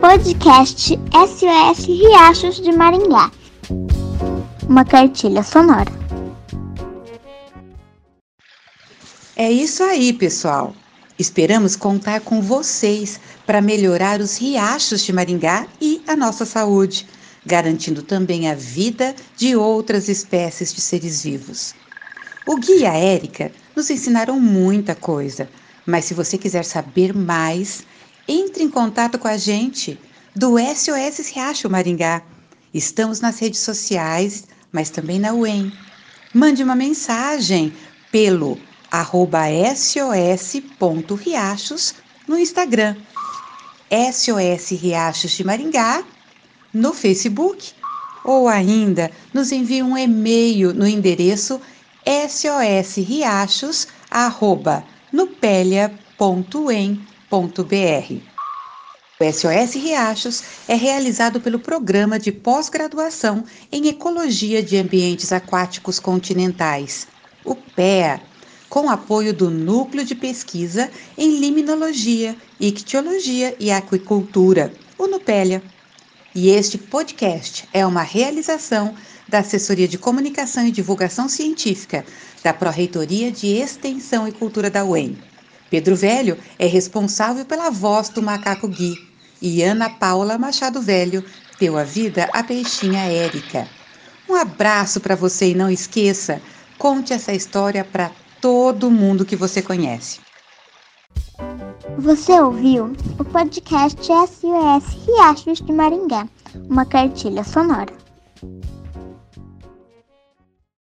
Podcast SOS Riachos de Maringá. Uma cartilha sonora. É isso aí, pessoal. Esperamos contar com vocês para melhorar os riachos de Maringá e a nossa saúde, garantindo também a vida de outras espécies de seres vivos. O Gui e a Érica nos ensinaram muita coisa, mas se você quiser saber mais, entre em contato com a gente do SOS Riacho Maringá. Estamos nas redes sociais, mas também na UEM. Mande uma mensagem pelo arroba sos.riachos no Instagram, SOS Riachos de Maringá no Facebook ou ainda nos envie um e-mail no endereço sosriachos@nupelia.em.br. O SOS Riachos é realizado pelo Programa de Pós-Graduação em Ecologia de Ambientes Aquáticos Continentais, o PEA, com apoio do Núcleo de Pesquisa em Limnologia, Ictiologia e Aquicultura, o NUPELIA. E este podcast é uma realização da Assessoria de Comunicação e Divulgação Científica da Pró-Reitoria de Extensão e Cultura da UEM. Pedro Velho é responsável pela voz do macaco Gui e Ana Paula Machado Velho deu a vida à peixinha Érica. Um abraço para você e não esqueça, conte essa história para todo mundo que você conhece. Você ouviu o podcast SOS Riachos de Maringá, uma cartilha sonora.